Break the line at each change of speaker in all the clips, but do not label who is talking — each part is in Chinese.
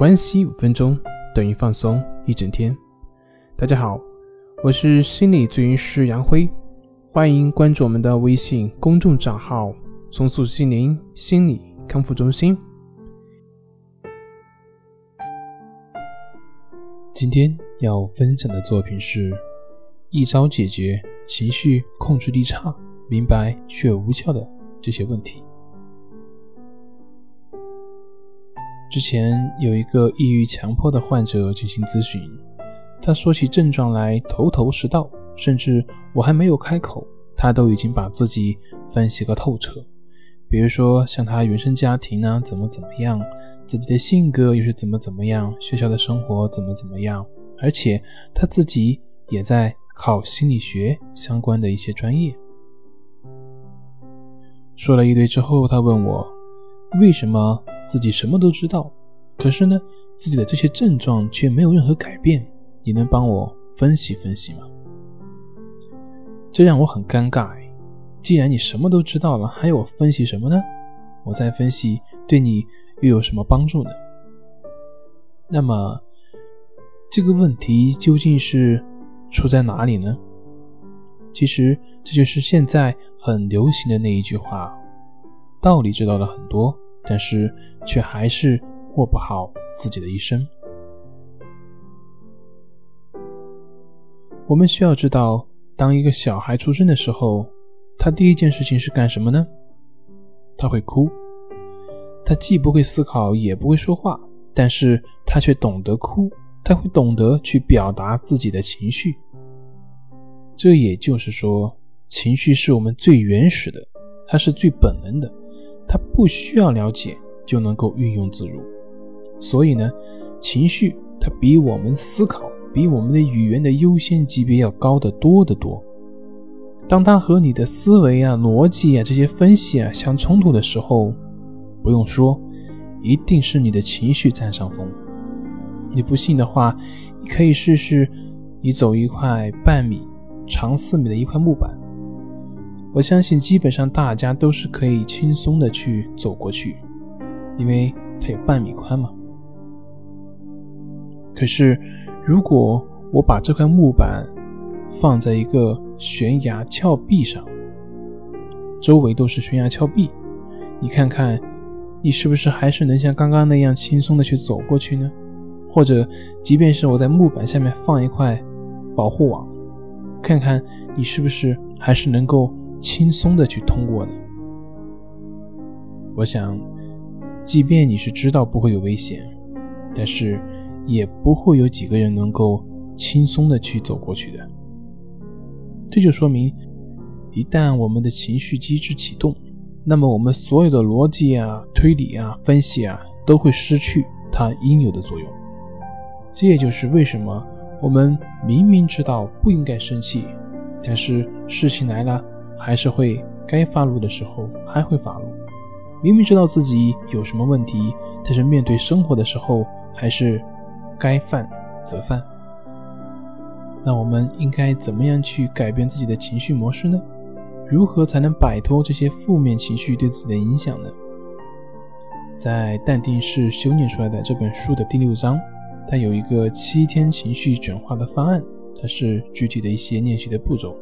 关系五分钟等于放松一整天。大家好，我是心理咨询师杨辉，欢迎关注我们的微信公众账号“重塑心灵心理康复中心”。今天要分享的作品是一招解决情绪控制力差、明白却无效的这些问题。之前有一个抑郁强迫的患者进行咨询，他说起症状来头头是道，甚至我还没有开口，他都已经把自己分析个透彻。比如说像他原生家庭呢怎么怎么样，自己的性格又是怎么怎么样，学校的生活怎么怎么样，而且他自己也在考心理学相关的一些专业。说了一堆之后，他问我为什么。自己什么都知道，可是呢，自己的这些症状却没有任何改变。你能帮我分析分析吗？这让我很尴尬。既然你什么都知道了，还要我分析什么呢？我再分析对你又有什么帮助呢？那么这个问题究竟是出在哪里呢？其实这就是现在很流行的那一句话：道理知道了很多。但是却还是过不好自己的一生。我们需要知道，当一个小孩出生的时候，他第一件事情是干什么呢？他会哭。他既不会思考，也不会说话，但是他却懂得哭。他会懂得去表达自己的情绪。这也就是说，情绪是我们最原始的，它是最本能的。他不需要了解就能够运用自如，所以呢，情绪它比我们思考、比我们的语言的优先级别要高得多得多。当它和你的思维啊、逻辑啊这些分析啊相冲突的时候，不用说，一定是你的情绪占上风。你不信的话，你可以试试，你走一块半米长四米的一块木板。我相信，基本上大家都是可以轻松的去走过去，因为它有半米宽嘛。可是，如果我把这块木板放在一个悬崖峭壁上，周围都是悬崖峭壁，你看看，你是不是还是能像刚刚那样轻松的去走过去呢？或者，即便是我在木板下面放一块保护网，看看你是不是还是能够。轻松的去通过呢？我想，即便你是知道不会有危险，但是也不会有几个人能够轻松的去走过去的。这就说明，一旦我们的情绪机制启动，那么我们所有的逻辑啊、推理啊、分析啊，都会失去它应有的作用。这也就是为什么我们明明知道不应该生气，但是事情来了。还是会该发怒的时候还会发怒，明明知道自己有什么问题，但是面对生活的时候还是该犯则犯。那我们应该怎么样去改变自己的情绪模式呢？如何才能摆脱这些负面情绪对自己的影响呢？在《淡定是修炼出来的》这本书的第六章，它有一个七天情绪转化的方案，它是具体的一些练习的步骤。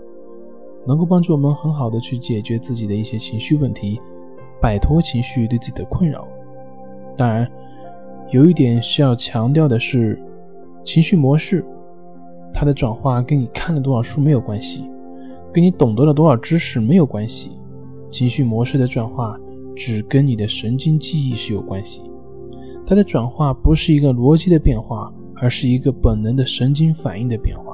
能够帮助我们很好的去解决自己的一些情绪问题，摆脱情绪对自己的困扰。当然，有一点需要强调的是，情绪模式它的转化跟你看了多少书没有关系，跟你懂得了多少知识没有关系。情绪模式的转化只跟你的神经记忆是有关系，它的转化不是一个逻辑的变化，而是一个本能的神经反应的变化。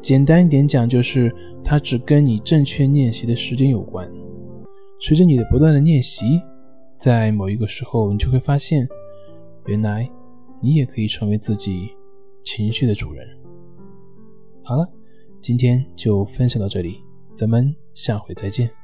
简单一点讲，就是它只跟你正确练习的时间有关。随着你的不断的练习，在某一个时候，你就会发现，原来你也可以成为自己情绪的主人。好了，今天就分享到这里，咱们下回再见。